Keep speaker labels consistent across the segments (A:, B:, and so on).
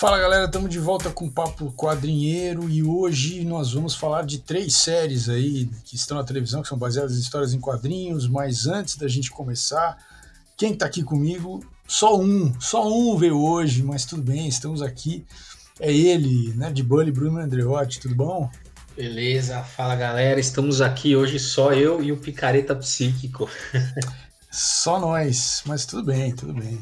A: Fala galera, estamos de volta com o Papo Quadrinheiro e hoje nós vamos falar de três séries aí que estão na televisão, que são baseadas em histórias em quadrinhos, mas antes da gente começar, quem está aqui comigo? Só um, só um veio hoje, mas tudo bem, estamos aqui. É ele, né, de Bully, Bruno Andreotti, tudo bom?
B: Beleza, fala galera, estamos aqui hoje só eu e o Picareta Psíquico.
A: só nós, mas tudo bem, tudo bem.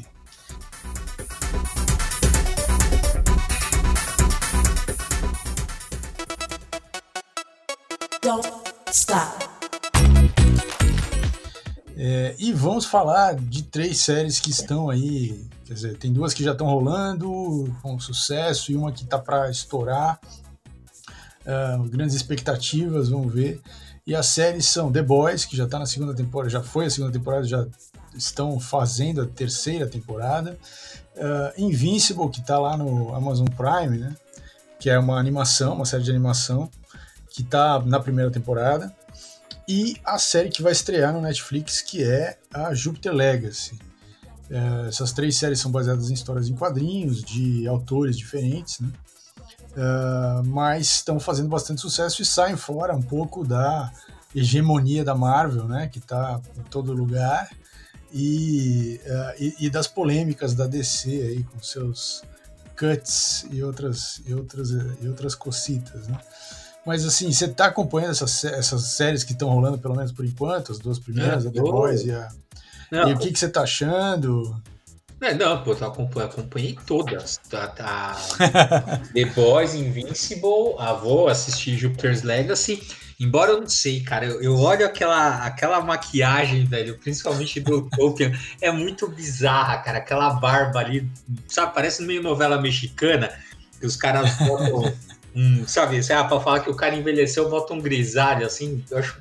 A: Vamos falar de três séries que estão aí. Quer dizer, tem duas que já estão rolando com sucesso e uma que está para estourar. Uh, grandes expectativas, vamos ver. E as séries são The Boys, que já está na segunda temporada, já foi a segunda temporada, já estão fazendo a terceira temporada. Uh, Invincible, que está lá no Amazon Prime, né? Que é uma animação, uma série de animação que está na primeira temporada, e a série que vai estrear no Netflix, que é a Jupiter Legacy. É, essas três séries são baseadas em histórias em quadrinhos, de autores diferentes, né? É, mas estão fazendo bastante sucesso e saem fora um pouco da hegemonia da Marvel, né? Que está em todo lugar, e, uh, e, e, das polêmicas da DC aí com seus cuts e outras, e outras, e outras cocitas, né? Mas assim, você tá acompanhando essas, essas séries que estão rolando, pelo menos por enquanto, as duas primeiras, é, a The Boys e a. Não, e o que, que você tá achando?
B: É, não, pô, eu acompanhei, acompanhei todas. Tá, tá. The Boys, Invincible, a vou assistir Jupiter's Legacy. Embora eu não sei, cara, eu, eu olho aquela, aquela maquiagem, velho, principalmente do Tolkien, é muito bizarra, cara. Aquela barba ali, sabe, parece meio novela mexicana, que os caras botam um, sabe, ah, pra falar que o cara envelheceu, bota um grisalho, assim, eu acho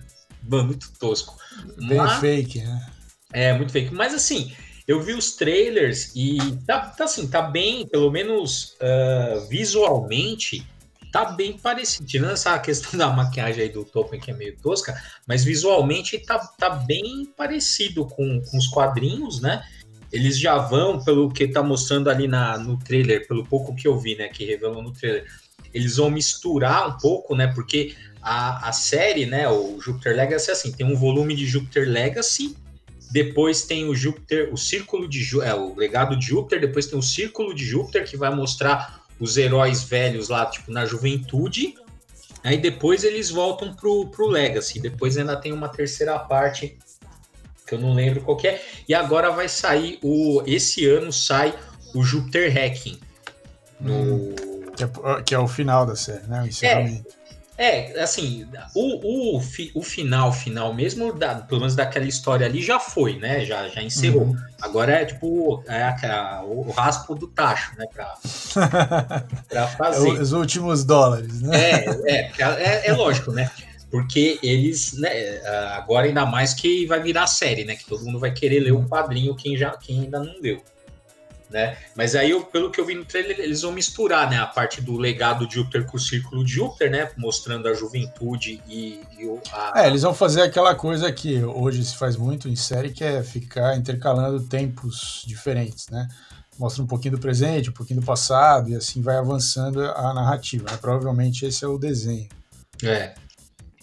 B: mano, muito tosco.
A: Bem Mas, fake, né?
B: É, muito fake. Mas assim, eu vi os trailers e tá, tá assim, tá bem, pelo menos uh, visualmente, tá bem parecido. Tirando essa questão da maquiagem aí do Tolkien, que é meio tosca, mas visualmente tá, tá bem parecido com, com os quadrinhos, né? Eles já vão, pelo que tá mostrando ali na, no trailer, pelo pouco que eu vi, né, que revelou no trailer, eles vão misturar um pouco, né? Porque a, a série, né, o Jupiter Legacy, é assim, tem um volume de Jupiter Legacy, depois tem o Júpiter, o círculo de é, o legado de Júpiter, depois tem o círculo de Júpiter que vai mostrar os heróis velhos lá, tipo, na juventude. Aí depois eles voltam pro, pro Legacy. Depois ainda tem uma terceira parte que eu não lembro qual é. E agora vai sair o esse ano sai o Júpiter Hacking no hum.
A: Que é, que é o final da série, né? O encerramento.
B: É, é assim, o, o, o final, final mesmo, da, pelo menos daquela história ali, já foi, né? Já, já encerrou. Uhum. Agora é tipo é a, o, raspo do tacho, né? Pra,
A: pra fazer. É os últimos dólares, né?
B: É, é, é, é lógico, né? Porque eles, né, agora ainda mais que vai virar série, né? Que todo mundo vai querer ler o quadrinho, quem, já, quem ainda não leu né? Mas aí, eu, pelo que eu vi no trailer, eles vão misturar, né, a parte do legado de Júpiter com o círculo de Júpiter, né, mostrando a juventude e, e
A: a... É, eles vão fazer aquela coisa que hoje se faz muito em série, que é ficar intercalando tempos diferentes, né? Mostra um pouquinho do presente, um pouquinho do passado, e assim vai avançando a narrativa, né? Provavelmente esse é o desenho.
B: É.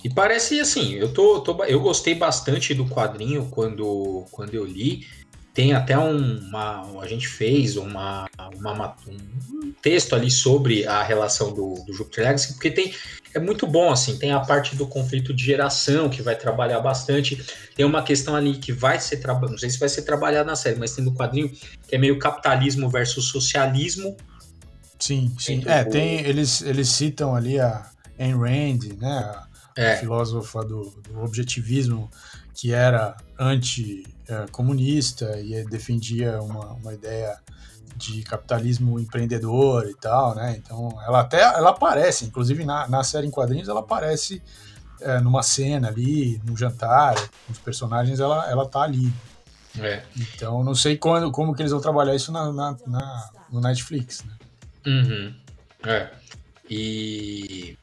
B: E parece assim, eu tô, tô, eu gostei bastante do quadrinho quando, quando eu li. Tem até uma. A gente fez uma, uma, um texto ali sobre a relação do, do Jupiter Legacy, porque tem. É muito bom, assim, tem a parte do conflito de geração que vai trabalhar bastante. Tem uma questão ali que vai ser trabalhada, não sei se vai ser trabalhada na série, mas tem no quadrinho que é meio capitalismo versus socialismo.
A: Sim, sim. É, tem, eles, eles citam ali a Ayn Rand, né? A, é. a filósofa do, do objetivismo que era anti-comunista e defendia uma, uma ideia de capitalismo empreendedor e tal, né? Então, ela até ela aparece, inclusive na, na série em quadrinhos, ela aparece é, numa cena ali, num jantar, com os personagens, ela, ela tá ali. É. Então, não sei quando, como que eles vão trabalhar isso na, na, na no Netflix, né?
B: Uhum. É. E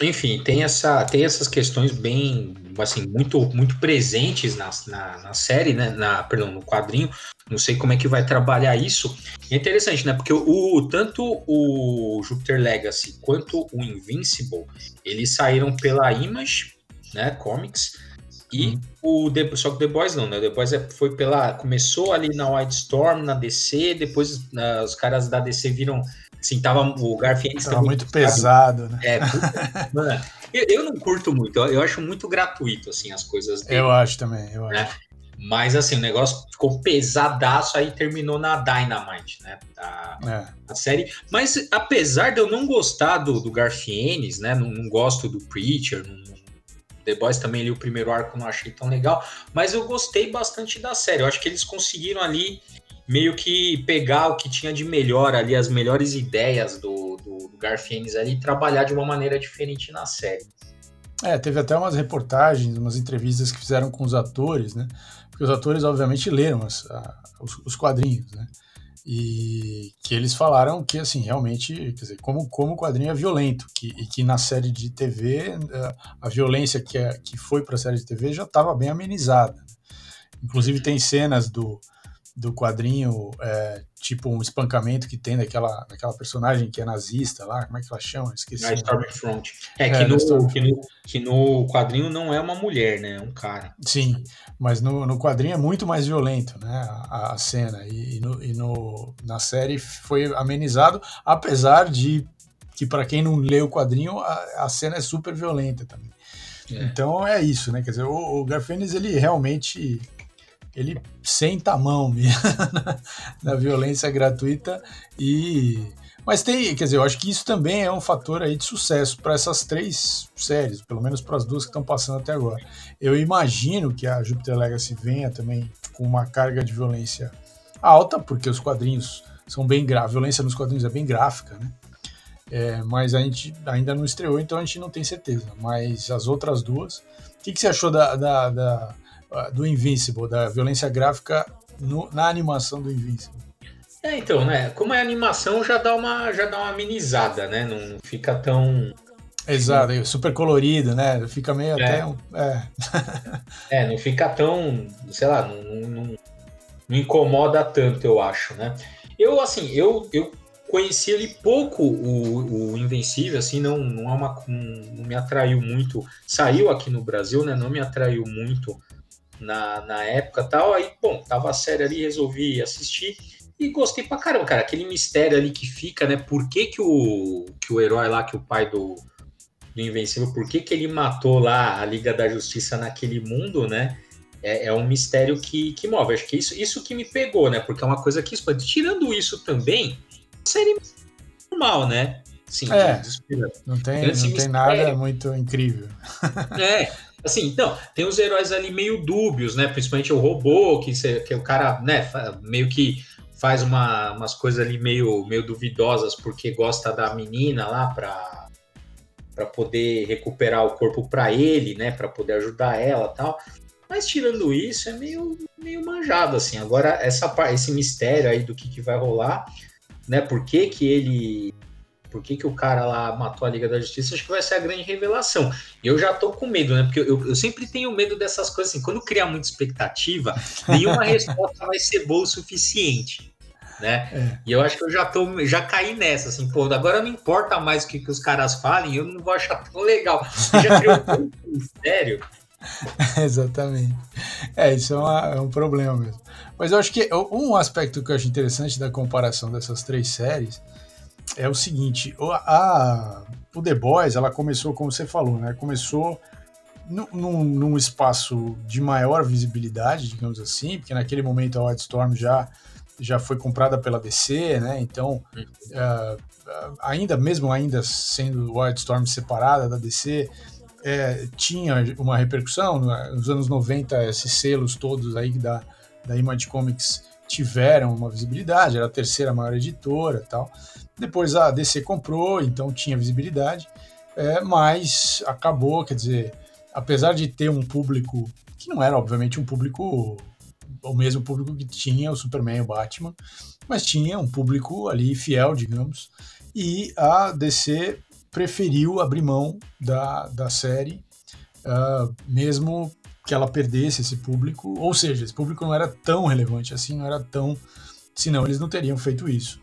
B: enfim, tem, essa, tem essas questões bem, assim, muito, muito presentes na, na, na, série, né? Na, perdão, no quadrinho. Não sei como é que vai trabalhar isso. é interessante, né? Porque o, tanto o Jupiter Legacy quanto o Invincible, eles saíram pela Image, né? Comics. E hum. o The, só que The Boys não, né? The Boys é, foi pela. Começou ali na Wildstorm, na DC, depois uh, os caras da DC viram Assim, tava o Garfield
A: tava muito pesado, né?
B: É, mano, eu, eu, não curto muito, eu, eu, acho muito gratuito, assim, as coisas
A: dele. Eu acho também, eu
B: né?
A: acho.
B: Mas assim, o negócio ficou pesadaço, aí terminou na Dynamite, né? A, é. a série. Mas apesar de eu não gostar do, do Garfienes, né? Não, não, gosto do Preacher, não, The Boys também ali, o primeiro arco não achei tão legal, mas eu gostei bastante da série. Eu acho que eles conseguiram ali meio que pegar o que tinha de melhor ali, as melhores ideias do, do, do Garfienes ali e trabalhar de uma maneira diferente na série.
A: É, teve até umas reportagens, umas entrevistas que fizeram com os atores, né? Porque os atores, obviamente, leram as, a, os, os, quadrinhos, né? E que eles falaram que, assim, realmente, quer dizer, como, como o quadrinho é violento, que, e que na série de TV, a, a violência que, é, que foi para a série de TV já estava bem amenizada. Né? Inclusive, tem cenas do, do quadrinho, é, tipo um espancamento que tem daquela, daquela personagem que é nazista lá, como é que ela chama?
B: Esqueci. A Stormfront. É, é que, no, Storm... que, no, que no quadrinho não é uma mulher, né? É um cara.
A: Sim, mas no, no quadrinho é muito mais violento, né? A, a cena. E, e, no, e no, na série foi amenizado, apesar de que, para quem não lê o quadrinho, a, a cena é super violenta também. É. Então é isso, né? Quer dizer, o, o Garfênis, ele realmente ele senta a mão mesmo na, violência gratuita e mas tem, quer dizer, eu acho que isso também é um fator aí de sucesso para essas três séries, pelo menos para as duas que estão passando até agora. Eu imagino que a Jupiter Legacy venha também com uma carga de violência alta, porque os quadrinhos são bem gráficos, a violência nos quadrinhos é bem gráfica, né? É, mas a gente ainda não estreou, então a gente não tem certeza. Mas as outras duas. O que, que você achou da, da, da do Invincible, da violência gráfica no, na animação do Invincible.
B: É, então, né? Como é animação, já dá uma, já dá uma amenizada, né? Não fica tão.
A: Exato, é super colorido, né? Fica meio é. até. É.
B: é, não fica tão. Sei lá, não, não, não, incomoda tanto, eu acho, né? Eu, assim, eu, eu conheci ele pouco, o, o Invencível, assim, não, não, é uma, não me atraiu muito. Saiu aqui no Brasil, né? Não me atraiu muito na, na época tal. Aí, bom, tava a série ali, resolvi assistir e gostei pra caramba, cara. Aquele mistério ali que fica, né? Por que, que, o, que o herói lá, que o pai do, do Invencível, por que, que ele matou lá a Liga da Justiça naquele mundo, né? É, é um mistério que, que move. Acho que isso, isso que me pegou, né? Porque é uma coisa que expande. Tirando isso também, série normal, né?
A: Sim, é, não tem, não tem nada muito incrível.
B: É, Assim, então, tem os heróis ali meio dúbios, né? Principalmente o robô, que, que o cara, né, meio que faz uma, umas coisas ali meio, meio duvidosas porque gosta da menina lá pra, pra poder recuperar o corpo para ele, né? Para poder ajudar ela tal. Mas tirando isso, é meio, meio manjado, assim. Agora, essa, esse mistério aí do que, que vai rolar, né? Por que, que ele por que, que o cara lá matou a Liga da Justiça, acho que vai ser a grande revelação. E eu já tô com medo, né? Porque eu, eu sempre tenho medo dessas coisas assim. Quando criar muita expectativa, nenhuma resposta vai ser boa o suficiente. Né? É. E eu acho que eu já tô, já caí nessa, assim, pô, agora não importa mais o que, que os caras falem, eu não vou achar tão legal. Você já criou um mistério.
A: Exatamente. É, isso é, uma, é, um problema mesmo. Mas eu acho que um aspecto que eu acho interessante da comparação dessas três séries é o seguinte, a, o The Boys, ela começou, como você falou, né? Começou num, num espaço de maior visibilidade, digamos assim, porque naquele momento a Wildstorm já já foi comprada pela DC, né? Então, uh, ainda mesmo ainda sendo Wildstorm separada da DC, é, tinha uma repercussão. Nos anos 90, esses selos todos aí da, da Image Comics tiveram uma visibilidade, era a terceira maior editora tal. Depois a DC comprou, então tinha visibilidade, é, mas acabou, quer dizer, apesar de ter um público que não era, obviamente, um público, o mesmo público que tinha o Superman e o Batman, mas tinha um público ali fiel, digamos, e a DC preferiu abrir mão da, da série, uh, mesmo que ela perdesse esse público, ou seja, esse público não era tão relevante assim, não era tão. Senão eles não teriam feito isso.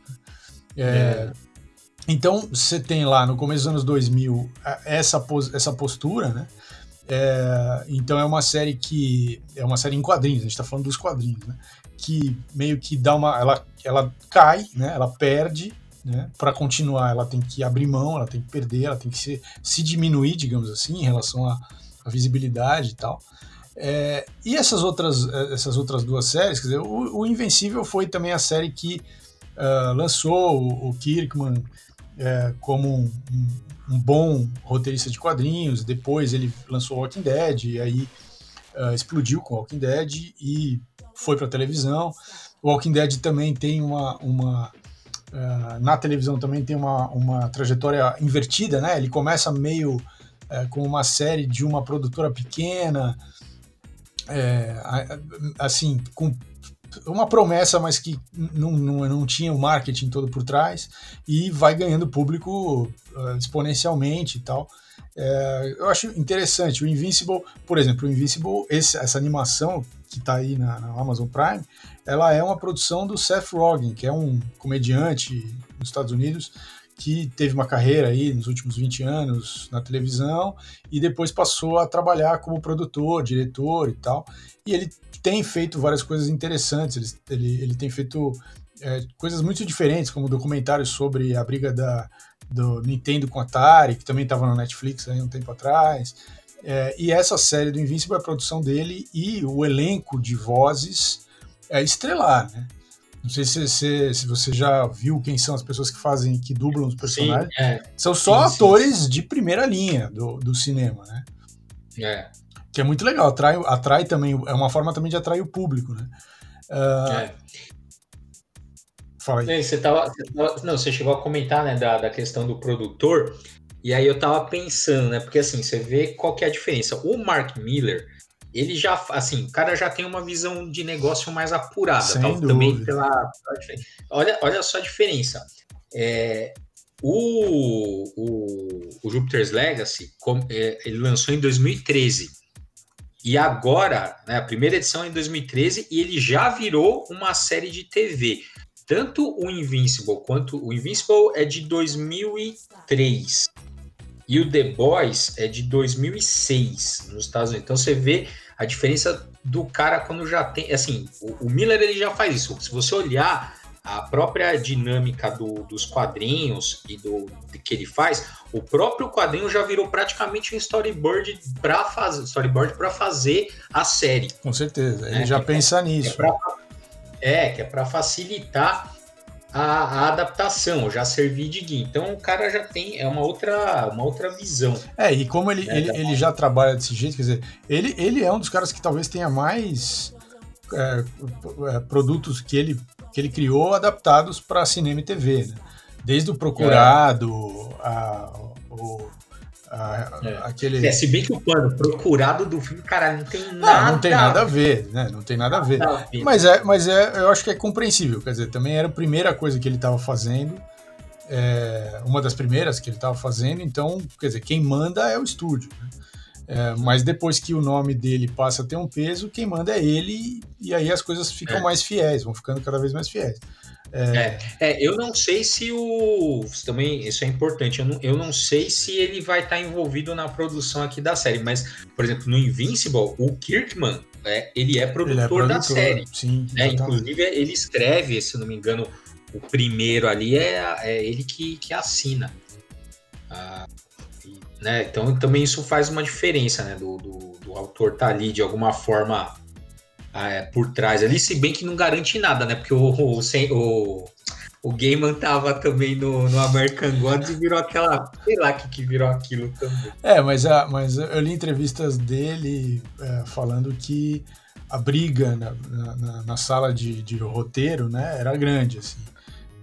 A: É, é. Então, você tem lá no começo dos anos 2000 essa, essa postura, né? É, então é uma série que é uma série em quadrinhos, a gente está falando dos quadrinhos, né? Que meio que dá uma, ela, ela cai, né? Ela perde, né? Para continuar, ela tem que abrir mão, ela tem que perder, ela tem que se, se diminuir, digamos assim, em relação à, à visibilidade e tal. É, e essas outras, essas outras duas séries, quer dizer, o, o Invencível foi também a série que uh, lançou o, o Kirkman é, como um, um bom roteirista de quadrinhos. Depois ele lançou Walking Dead e aí uh, explodiu com Walking Dead e foi para televisão. Walking Dead também tem uma, uma uh, na televisão também tem uma, uma trajetória invertida, né? Ele começa meio uh, com uma série de uma produtora pequena, é, assim, com uma promessa, mas que não, não, não tinha o marketing todo por trás e vai ganhando público uh, exponencialmente e tal. É, eu acho interessante. O Invincible, por exemplo, o Invincible, esse, essa animação que está aí na, na, Amazon Prime, ela é uma produção do Seth Rogen, que é um comediante nos Estados Unidos que teve uma carreira aí nos últimos 20 anos na televisão e depois passou a trabalhar como produtor, diretor e tal. E ele tem feito várias coisas interessantes, ele, ele, ele tem feito é, coisas muito diferentes, como documentários sobre a briga da, do Nintendo com a Atari, que também estava na Netflix aí um tempo atrás. É, e essa série do Invincible é a produção dele e o elenco de vozes é estrelar, né? Não sei se, se, se, você já viu quem são as pessoas que fazem, que dublam os personagens. Sim, é. São só sim, atores sim. de primeira linha do, do cinema, né?
B: É
A: que é muito legal, atrai, atrai também, é uma forma também de atrair o público, né? Uh, é.
B: Fala aí. Você tava, você tava, não, você chegou a comentar, né, da, da questão do produtor, e aí eu tava pensando, né, porque assim, você vê qual que é a diferença. O Mark Miller, ele já, assim, o cara já tem uma visão de negócio mais apurada, tal, também pela, pela, olha, olha só a diferença. É, o, o, o Jupiter's Legacy, é, ele lançou em 2013. E agora, né, a primeira edição é em 2013 e ele já virou uma série de TV. Tanto o Invincible quanto o Invincible é de 2003 e o The Boys é de 2006 nos Estados Unidos. Então você vê a diferença do cara quando já tem, assim, o, o Miller ele já faz isso. Se você olhar a própria dinâmica do, dos quadrinhos e do que ele faz, o próprio quadrinho já virou praticamente um storyboard para fazer storyboard para fazer a série.
A: Com certeza, ele né? já que é pensa é, nisso.
B: É, que é para facilitar a, a, adaptação, já servir de guia. Então o cara já tem é uma outra, uma outra visão.
A: É, e como ele, né? ele, ele já trabalha desse jeito, quer dizer, ele, ele é um dos caras que talvez tenha mais é, é produtos que ele que ele criou adaptados para cinema e TV, né? Desde o Procurado, é. a, o, a, é. aquele.
B: É, se bem que o plano Procurado do filme, cara, não tem nada.
A: Não, não tem nada a ver, né? Não tem nada a ver. Nada a ver. Mas, é, mas é, eu acho que é compreensível. Quer dizer, também era a primeira coisa que ele estava fazendo. É, uma das primeiras que ele estava fazendo, então, quer dizer, quem manda é o estúdio. Né? É, mas depois que o nome dele passa a ter um peso, quem manda é ele, e aí as coisas ficam é. mais fiéis, vão ficando cada vez mais fiéis.
B: É... é, é eu não sei se o. Também, isso é importante. Eu não, eu não sei se ele vai estar envolvido na produção aqui da série, mas, por exemplo, no Invincible, o Kirkman, é, ele é produtor, ele é produtor da série.
A: Sim,
B: né? Inclusive, ele escreve, se não me engano, o primeiro ali é, é ele que, que assina. Ah, né? Então também isso faz uma diferença, né? Do, do, do autor estar tá ali de alguma forma é, por trás ali, se bem que não garante nada, né? Porque o, o, o, o Gaiman tava também no, no American Gods e virou aquela. Sei lá que, que virou aquilo também.
A: É, mas, a, mas eu li entrevistas dele é, falando que a briga na, na, na sala de, de roteiro né, era grande, assim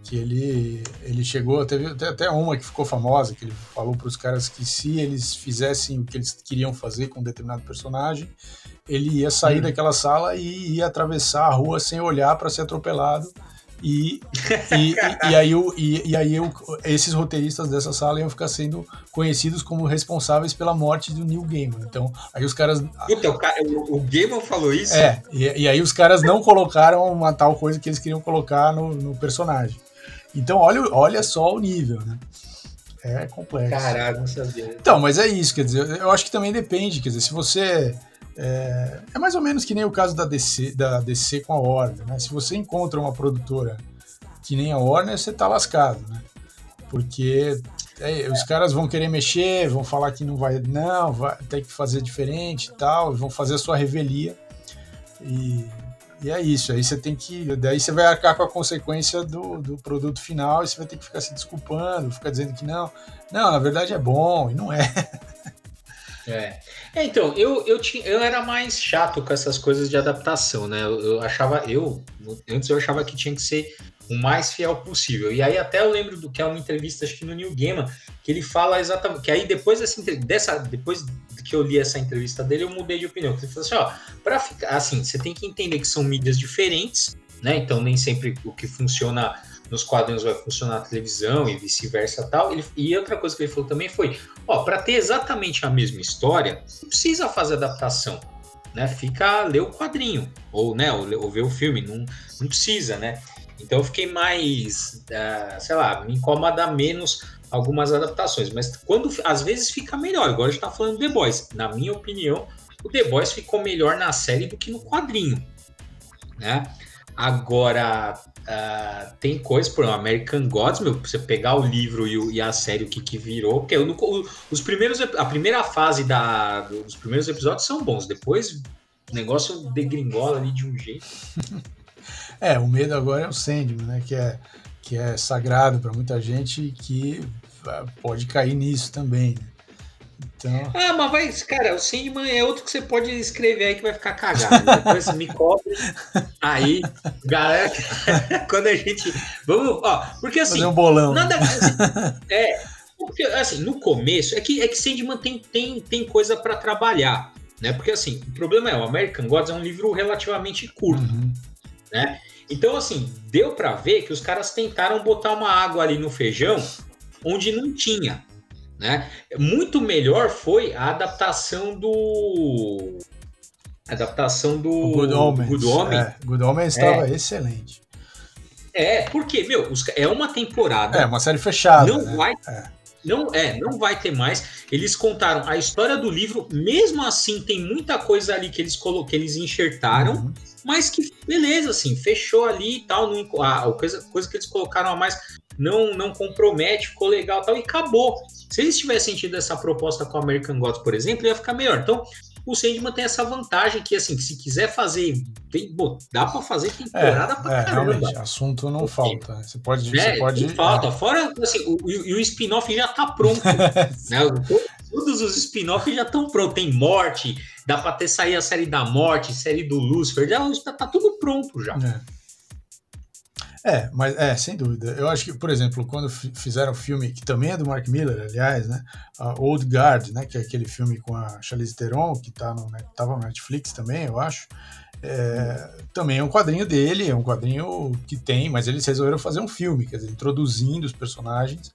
A: que ele, ele chegou, teve até uma que ficou famosa, que ele falou para os caras que se eles fizessem o que eles queriam fazer com um determinado personagem, ele ia sair hum. daquela sala e ia atravessar a rua sem olhar para ser atropelado E, e, e, aí, o, e, e aí o, esses roteiristas dessa sala iam ficar sendo conhecidos como responsáveis pela morte do Neil Gaiman. Então, aí os caras.
B: Puta, o, o, Gaiman falou isso?
A: É, e, e, aí os caras não colocaram uma tal coisa que eles queriam colocar no, no personagem. Então, olha, olha só o nível, né? É complexo.
B: Caralho, não sabia.
A: Então, mas é isso, quer dizer, eu acho que também depende, quer dizer, se você. É, é mais ou menos que nem o caso da DC, da DC com a Warner, né? Se você encontra uma produtora que nem a Warner, você tá lascado, né? Porque é, os caras vão querer mexer, vão falar que não vai, não, vai ter que fazer diferente e tal, vão fazer a sua revelia. E e é isso, aí você tem que. Daí você vai arcar com a consequência do, do produto final e você vai ter que ficar se desculpando, ficar dizendo que não. Não, na verdade é bom, e não é.
B: É. é. então, eu, eu, tinha, eu era mais chato com essas coisas de adaptação, né? Eu, eu, achava, eu, antes eu achava que tinha que ser o mais fiel possível. E aí até eu lembro do que é uma entrevista, acho que no New Gaiman, que ele fala exatamente, que aí depois dessa, dessa, depois que eu li essa entrevista dele, eu mudei de opinião. Ele falou assim, ó, para ficar assim, você tem que entender que são mídias diferentes, né? Então nem sempre o que funciona nos quadrinhos vai funcionar na televisão e vice-versa tal. Ele, e outra coisa que ele falou também foi, ó, para ter exatamente a mesma história, não precisa fazer adaptação, né? Fica ler o quadrinho ou, né, ou, ou ver o filme, não, não precisa, né? Então eu fiquei mais, uh, sei lá, me incomoda menos algumas adaptações, mas quando às vezes fica melhor. Agora a gente tá falando do The Boys. Na minha opinião, o The Boys ficou melhor na série do que no quadrinho, né? Agora uh, tem coisa, por exemplo, American Gods, meu, você pegar o livro e, e a série o que, que virou, porque os primeiros, a primeira fase da, dos primeiros episódios são bons, depois o negócio degringola ali de um jeito.
A: É, o medo agora é o Sandman, né? Que é, que é sagrado para muita gente e que ah, pode cair nisso também. Né?
B: Então... Ah, mas vai, cara, o Sandman é outro que você pode escrever aí que vai ficar cagado. Depois me cobre. Aí, galera, quando a gente. Vamos, ó, porque assim.
A: Fazer um bolão.
B: Nada. é. Porque, assim, no começo, é que, é que Sandman tem, tem, tem coisa para trabalhar. Né? Porque assim, o problema é, o American Gods é um livro relativamente curto. Uhum. Né? Então, assim, deu para ver que os caras tentaram botar uma água ali no feijão onde não tinha. Né? Muito melhor foi a adaptação do. A adaptação do. O
A: Good Omens. Good Omens, é, Good Omens estava é. excelente.
B: É, porque, meu, é uma temporada.
A: É, uma série fechada.
B: Não
A: né?
B: vai. É. Não é, não vai ter mais. Eles contaram a história do livro, mesmo assim tem muita coisa ali que eles que eles enxertaram. Uhum mas que beleza, assim, fechou ali e tal, não, a, coisa, coisa que eles colocaram a mais não, não compromete, ficou legal e tal, e acabou. Se eles tivessem tido essa proposta com o American Gods, por exemplo, ia ficar melhor. Então, o Sandman tem essa vantagem que, assim, se quiser fazer, tem, bom, dá para fazer temporada é, pra
A: é, caramba. Realmente, assunto não falta. Você pode...
B: É,
A: você pode
B: não falta. É. Fora, assim, o, e o spin-off já tá pronto. né? Todos os spin-offs já estão prontos. Tem morte, dá para ter sair a série da morte, série do Lucifer, já tá, tá tudo pronto já.
A: É. é. mas é, sem dúvida. Eu acho que, por exemplo, quando fizeram o filme, que também é do Mark Miller, aliás, né? Old Guard, né? Que é aquele filme com a Charlize Theron, que tá no, né, tava no Netflix também, eu acho. É, também é um quadrinho dele, é um quadrinho que tem, mas eles resolveram fazer um filme, quer dizer, introduzindo os personagens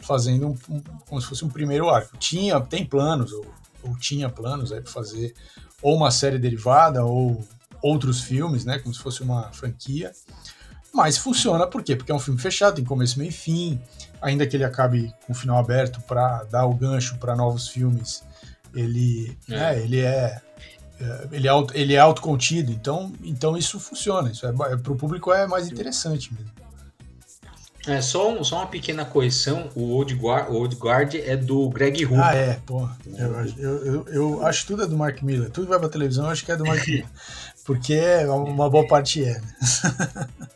A: fazendo um, um, como se fosse um primeiro arco. Tinha, tem planos, ou, ou tinha planos aí para fazer ou uma série derivada ou outros filmes, né, como se fosse uma franquia. Mas funciona por quê? Porque é um filme fechado, tem começo, meio e fim. Ainda que ele acabe com o final aberto para dar o gancho para novos filmes, ele é, né, ele é, é ele é, ele é autocontido, então, então isso funciona. Isso é, é para o público é mais interessante mesmo.
B: É, só, um, só uma pequena correção, o Old Guard, o Old Guard é do Greg Hooper.
A: Ah, é, pô. Eu, eu, eu, eu, acho tudo é do Mark Miller. Tudo vai pra televisão eu acho que é do Mark Miller. Porque uma boa parte é, né?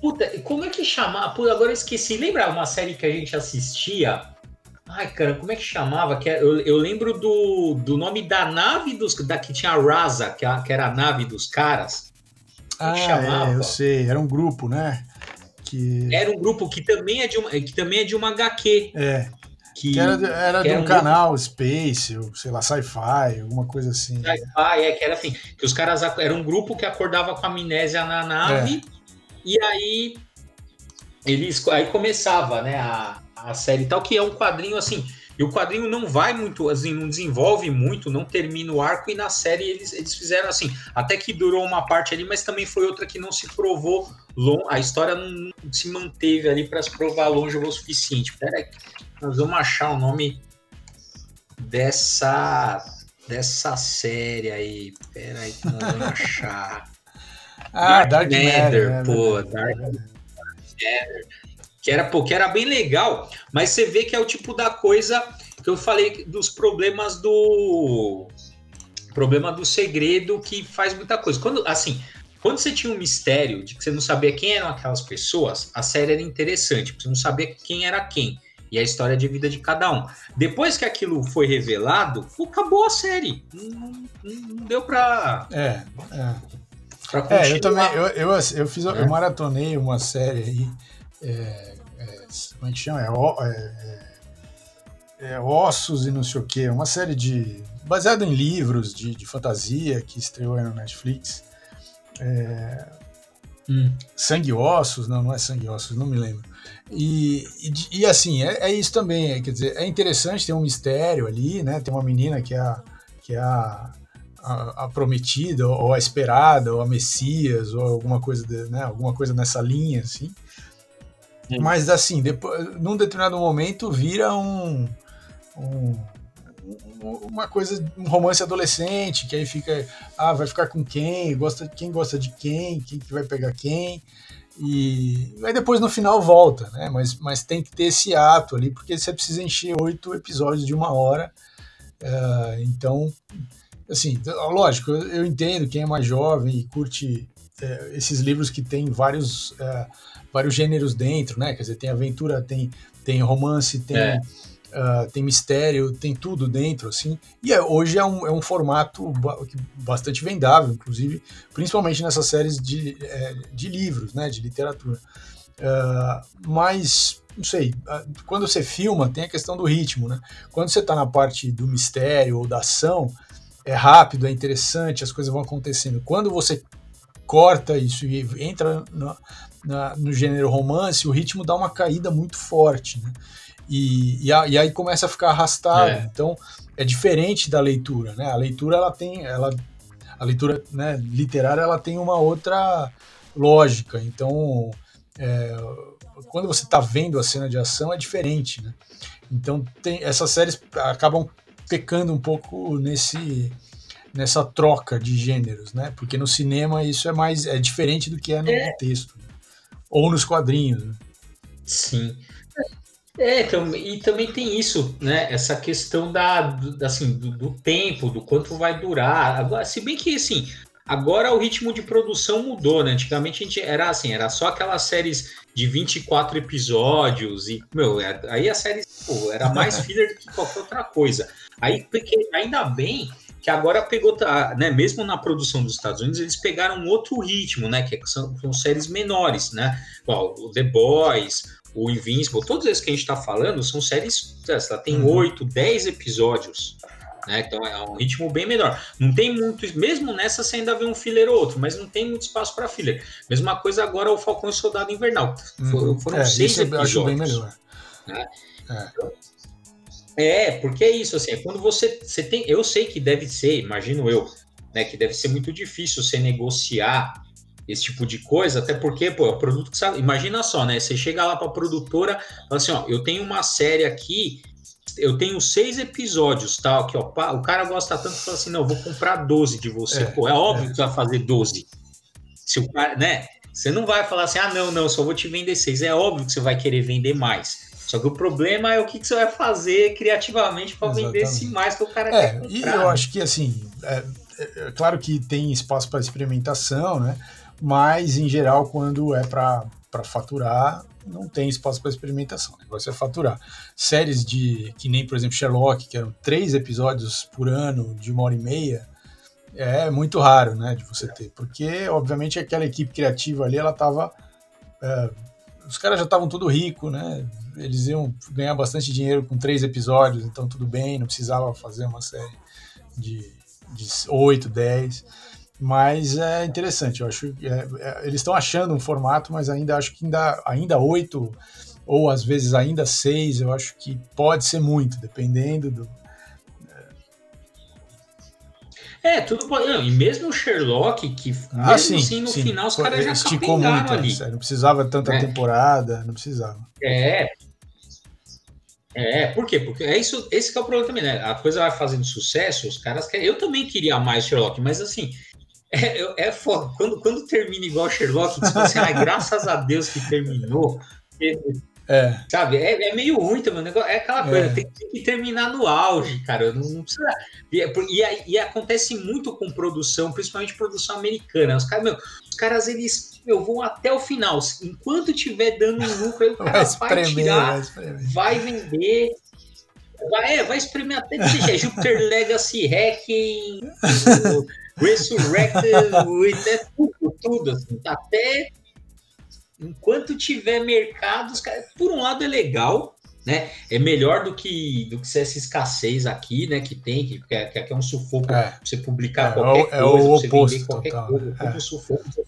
B: Puta, como é que chamava? Puta, agora eu esqueci. Lembra uma série que a gente assistia? Ai, cara, como é que chamava? Que é, eu, eu lembro do, do nome da nave dos. Da, que tinha a Raza, que, a, que era a nave dos caras.
A: Como ah, chamava? É, eu sei. Era um grupo, né?
B: Que... Era um grupo que também é de uma, que também é de uma HQ.
A: É. Que, que era, era que de um, um canal grupo... Space, ou sei lá, Sci-Fi, alguma coisa assim.
B: Sci-Fi, é, que era assim, que os caras era um grupo que acordava com amnésia na nave. É. E aí eles aí começava, né, a, a série e tal, que é um quadrinho assim. E o quadrinho não vai muito, assim, não desenvolve muito, não termina o arco, e na série eles, eles fizeram assim, até que durou uma parte ali, mas também foi outra que não se provou a história não se manteve ali para se provar longe o suficiente. Pera aí, nós vamos achar o nome dessa dessa série aí. Pera aí que nós vamos achar.
A: ah, Dark, Dark Matter, Matter,
B: né, pô, Dark Matter que era, pô, que era bem legal, mas você vê que é o tipo da coisa que eu falei dos problemas do problema do segredo que faz muita coisa. Quando assim, quando você tinha um mistério de que você não sabia quem eram aquelas pessoas, a série era interessante, porque você não sabia quem era quem e a história de vida de cada um. Depois que aquilo foi revelado, acabou a série. Não, não, deu pra.
A: É, é. Pra é, eu também. Eu, eu, eu fiz. É. Eu maratonei uma série aí. É, como é que chama? É, é, é, é, Ossos e não sei o que. Uma série de. baseada em livros de, de fantasia que estreou aí no Netflix. É, hum. Sangue Ossos, não, não é Sangue Ossos, não me lembro. E, e, e assim, é, é, isso também, é, quer dizer, é interessante ter um mistério ali, né? Tem uma menina que é a, que é a, a, a prometida, ou a esperada, ou a Messias, ou alguma coisa, de, né? alguma coisa nessa linha, assim. Mas assim, depois, num determinado momento vira um, um, uma coisa, um romance adolescente, que aí fica, ah, vai ficar com quem, gosta, quem gosta de quem, quem que vai pegar quem. E aí depois no final volta, né? Mas, mas tem que ter esse ato ali, porque você precisa encher oito episódios de uma hora. Uh, então, assim, lógico, eu, eu, entendo quem é mais jovem e curte uh, esses livros que tem vários uh, vários gêneros dentro, né? Quer dizer, tem aventura, tem, tem romance, tem, é. Uh, tem mistério, tem tudo dentro, assim. E é, hoje é um, é um formato bastante vendável, inclusive, principalmente nessas séries de, é, de livros, né? De literatura. Uh, mas, não sei, quando você filma, tem a questão do ritmo, né? Quando você está na parte do mistério ou da ação, é rápido, é interessante, as coisas vão acontecendo. Quando você corta isso e entra no, na, no gênero romance, o ritmo dá uma caída muito forte, né? E, e, a, e, aí começa a ficar arrastado. É. Então é diferente da leitura, né? A leitura ela tem, ela, a leitura né, literária ela tem uma outra lógica. Então é, quando você está vendo a cena de ação é diferente, né? Então tem, essas séries acabam pecando um pouco nesse nessa troca de gêneros, né? Porque no cinema isso é mais é diferente do que é no é. texto ou nos quadrinhos. Né?
B: Sim. É, e também tem isso, né? Essa questão da, do, assim, do, do, tempo, do quanto vai durar. Agora, se bem que assim, agora o ritmo de produção mudou, né? Antigamente a gente era assim, era só aquelas séries de 24 episódios e, meu, é, aí a série pô, era mais filler do que qualquer outra coisa. Aí, porque ainda bem que agora pegou, né, mesmo na produção dos Estados Unidos, eles pegaram outro ritmo, né, que são, são séries menores, né, o The Boys, o Invincible, todos esses que a gente está falando são séries, ela tem uhum. 8, 10 episódios, né, então é um ritmo bem menor. Não tem muito, mesmo nessa você ainda vê um filler ou outro, mas não tem muito espaço para filler. Mesma coisa agora o Falcão e Soldado Invernal, uhum. foram, é, seis episódios. Bem melhor. Né? É. É, porque é isso, assim, é quando você, você tem. Eu sei que deve ser, imagino eu, né? Que deve ser muito difícil você negociar esse tipo de coisa, até porque, pô, é o produto que você. Imagina só, né? Você chega lá para a produtora, fala assim, ó, eu tenho uma série aqui, eu tenho seis episódios, tal, tá, que ó, o cara gosta tanto que fala assim, não, eu vou comprar 12 de você. É, pô, é óbvio é. que vai fazer 12. Se o cara, né? Você não vai falar assim, ah, não, não, só vou te vender seis. É óbvio que você vai querer vender mais. Só que o problema é o que, que você vai fazer criativamente para vender esse mais que o cara
A: é,
B: quer comprar.
A: E eu acho que, assim, é, é, é claro que tem espaço para experimentação, né? Mas, em geral, quando é para faturar, não tem espaço para experimentação. O negócio é faturar. Séries de, que nem, por exemplo, Sherlock, que eram três episódios por ano, de uma hora e meia, é muito raro, né, de você ter. Porque, obviamente, aquela equipe criativa ali, ela estava... É, os caras já estavam tudo rico, né? eles iam ganhar bastante dinheiro com três episódios, então tudo bem, não precisava fazer uma série de, de 8, 10. Mas é interessante, eu acho que é, é, eles estão achando um formato, mas ainda acho que ainda, ainda oito, ou às vezes ainda seis, eu acho que pode ser muito, dependendo do.
B: É, tudo pode. Não, e mesmo o Sherlock, que ah, mesmo sim, assim no sim. final os caras já esticou muito ali.
A: Não precisava tanta é. temporada, não precisava.
B: É, é, por quê? Porque é isso, esse é o problema também, né? A coisa vai fazendo sucesso, os caras querem. Eu também queria mais Sherlock, mas assim, é, é foda. Quando, quando termina igual Sherlock, tipo assim, ah, graças a Deus que terminou. É. Sabe? É, é, meio ruim também. Negócio, é aquela coisa, é. tem, que terminar no auge, cara. Não, não precisa. E, é e, e, acontece muito com produção, principalmente produção americana. Os caras, meu, os caras, eles meu, vão até o final. Enquanto tiver dando um lucro, o cara vai, espremer, vai tirar, vai, vai, vender. Vai, é, vai espremer até que Jupiter Legacy Hacking, Resurrected, é tudo, tudo, assim, tá até enquanto tiver mercados, por um lado é legal, né? É melhor do que do que essa escassez aqui, né? Que tem, que, que, é, que é um sufoco é. você publicar é, qualquer é coisa, você oposto, vender qualquer total. coisa, é. um sufoco.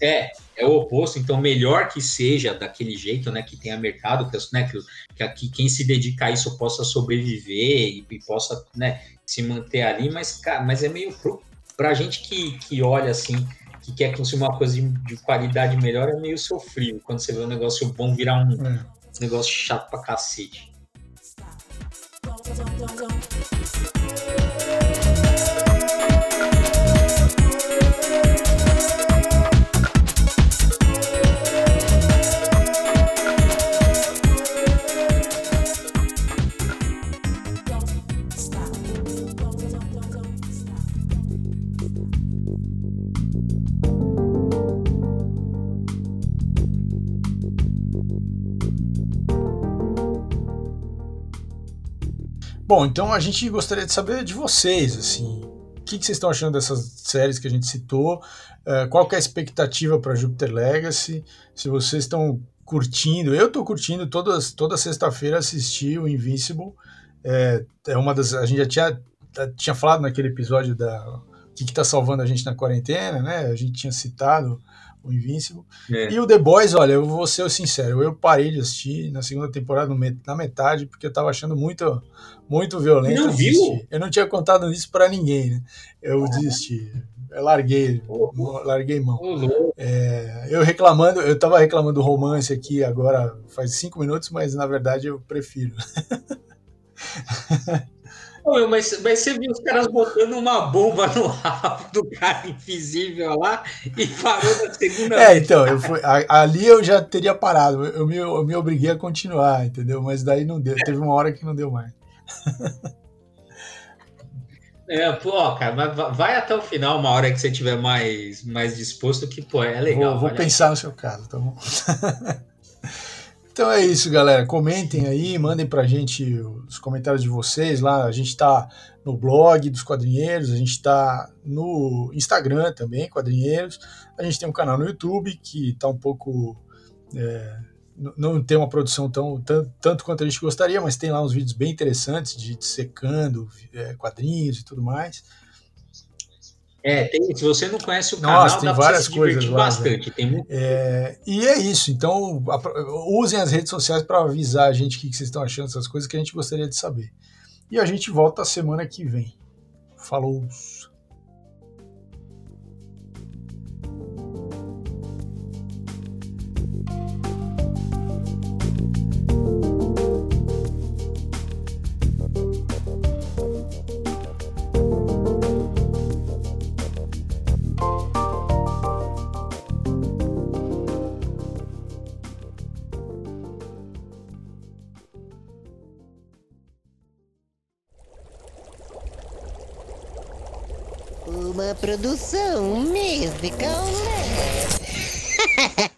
B: É, é o oposto, então melhor que seja daquele jeito, né? Que tenha mercado, que, né, que, que quem se dedica a isso possa sobreviver e, e possa né, se manter ali, mas, cara, mas é meio para a gente que, que olha assim que quer consumir uma coisa de, de, qualidade melhor, é meio sofrível quando você vê um negócio bom virar um é. negócio chato pra cacete.
A: Bom, então a gente gostaria de saber de vocês, assim, o que, que vocês estão achando dessas séries que a gente citou? Uh, qual é a expectativa para Jupiter Legacy? Se vocês estão curtindo, eu estou curtindo todas, toda sexta-feira assistir o Invincible. É, é, uma das. A gente já tinha, tinha falado naquele episódio da o que está salvando a gente na quarentena, né? A gente tinha citado o Invincible. É. E o The Boys, olha, eu vou ser sincero, eu parei de assistir na segunda temporada, na metade, porque eu tava achando muito, muito violento.
B: Não viu?
A: Eu não tinha contado isso para ninguém, né? Eu ah. desisti. Eu larguei, larguei mão. É, eu reclamando, eu tava reclamando do romance aqui agora faz cinco minutos, mas na verdade eu prefiro.
B: mas, mas você viu os caras botando uma bomba no rabo do cara invisível lá e parou na segunda
A: É, então, eu fui, ali eu já teria parado. Eu me, eu me obriguei a continuar, entendeu? Mas daí não deu. Teve uma hora que não deu mais.
B: É, pô, cara, mas vai até o final, uma hora que você tiver mais, mais disposto, que, pô, é legal.
A: Vou, vou pensar no seu caso, tá bom? Então é isso, galera. Comentem aí, mandem pra gente os comentários de vocês lá. A gente tá no blog dos quadrinheiros, a gente tá no Instagram também, quadrinheiros. A gente tem um canal no YouTube que tá um pouco. É, não tem uma produção tão tanto, tanto, quanto a gente gostaria, mas tem lá uns vídeos bem interessantes de, secando é, quadrinhos e tudo mais.
B: É, tem, se você não conhece o canal,
A: Nossa, tem várias coisas lá,
B: bastante. Tem muito...
A: é, e é isso. Então, usem as redes sociais para avisar a gente o que, que vocês estão achando dessas coisas que a gente gostaria de saber. E a gente volta semana que vem. Falou!
C: Produção musical.